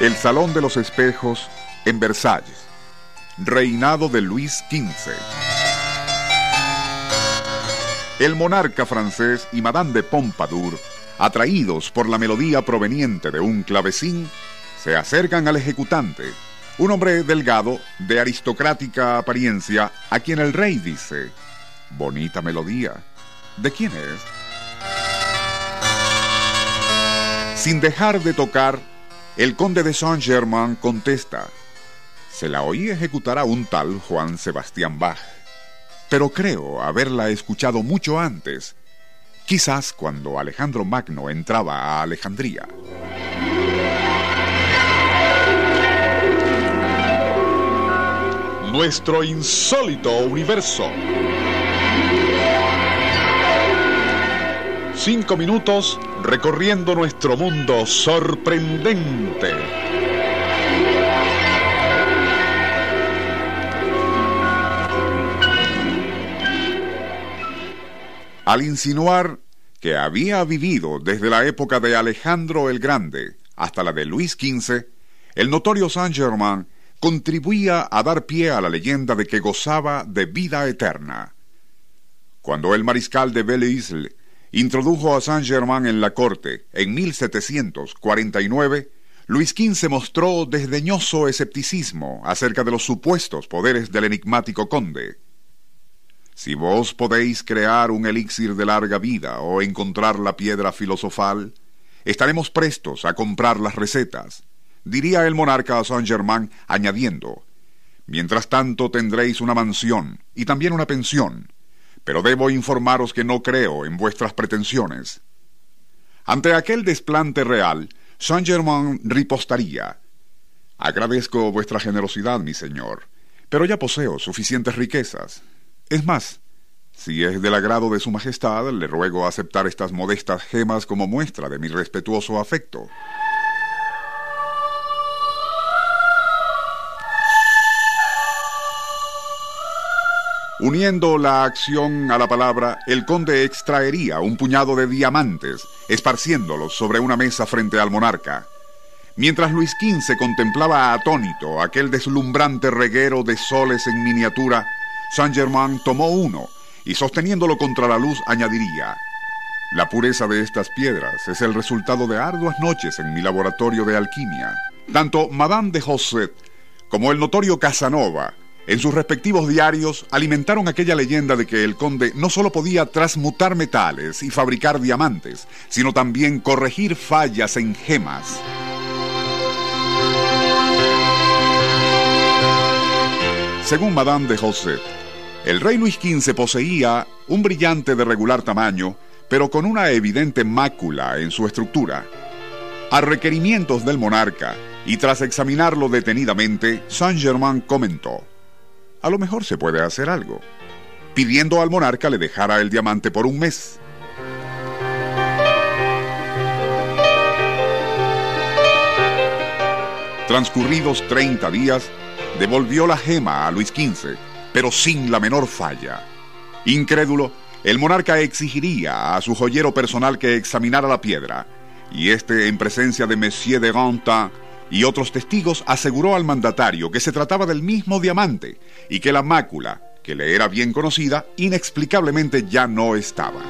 El Salón de los Espejos en Versalles. Reinado de Luis XV. El monarca francés y Madame de Pompadour, atraídos por la melodía proveniente de un clavecín, se acercan al ejecutante, un hombre delgado, de aristocrática apariencia, a quien el rey dice, bonita melodía, ¿de quién es? Sin dejar de tocar, el conde de Saint-Germain contesta, se la oí ejecutar a un tal Juan Sebastián Bach, pero creo haberla escuchado mucho antes, quizás cuando Alejandro Magno entraba a Alejandría. Nuestro insólito universo. Cinco minutos recorriendo nuestro mundo sorprendente. Al insinuar que había vivido desde la época de Alejandro el Grande hasta la de Luis XV, el notorio Saint-Germain contribuía a dar pie a la leyenda de que gozaba de vida eterna. Cuando el mariscal de Belle-Isle introdujo a Saint-Germain en la corte en 1749, Luis XV mostró desdeñoso escepticismo acerca de los supuestos poderes del enigmático conde. Si vos podéis crear un elixir de larga vida o encontrar la piedra filosofal, estaremos prestos a comprar las recetas, diría el monarca a Saint-Germain, añadiendo, Mientras tanto tendréis una mansión y también una pensión, pero debo informaros que no creo en vuestras pretensiones. Ante aquel desplante real, Saint-Germain ripostaría. Agradezco vuestra generosidad, mi señor, pero ya poseo suficientes riquezas. Es más, si es del agrado de su majestad, le ruego aceptar estas modestas gemas como muestra de mi respetuoso afecto. Uniendo la acción a la palabra, el conde extraería un puñado de diamantes, esparciéndolos sobre una mesa frente al monarca. Mientras Luis XV contemplaba atónito aquel deslumbrante reguero de soles en miniatura, Saint-Germain tomó uno y sosteniéndolo contra la luz añadiría, La pureza de estas piedras es el resultado de arduas noches en mi laboratorio de alquimia. Tanto Madame de Josset como el notorio Casanova en sus respectivos diarios alimentaron aquella leyenda de que el conde no solo podía transmutar metales y fabricar diamantes, sino también corregir fallas en gemas. Según Madame de José, el rey Luis XV poseía un brillante de regular tamaño, pero con una evidente mácula en su estructura. A requerimientos del monarca, y tras examinarlo detenidamente, Saint-Germain comentó, a lo mejor se puede hacer algo, pidiendo al monarca le dejara el diamante por un mes. Transcurridos 30 días, devolvió la gema a Luis XV, pero sin la menor falla. Incrédulo, el monarca exigiría a su joyero personal que examinara la piedra, y este, en presencia de Monsieur de Gantin, y otros testigos aseguró al mandatario que se trataba del mismo diamante y que la mácula, que le era bien conocida, inexplicablemente ya no estaba.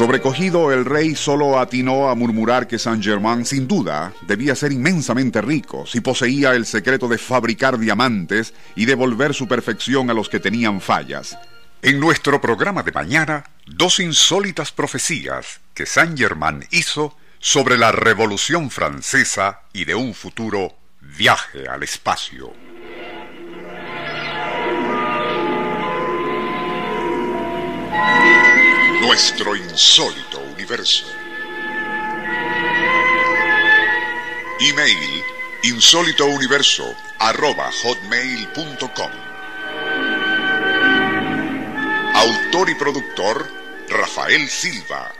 Sobrecogido, el rey solo atinó a murmurar que Saint-Germain, sin duda, debía ser inmensamente rico si poseía el secreto de fabricar diamantes y devolver su perfección a los que tenían fallas. En nuestro programa de mañana, dos insólitas profecías que Saint-Germain hizo sobre la Revolución Francesa y de un futuro viaje al espacio. nuestro insólito universo. Email insólitouniverso arroba hotmail.com Autor y productor Rafael Silva.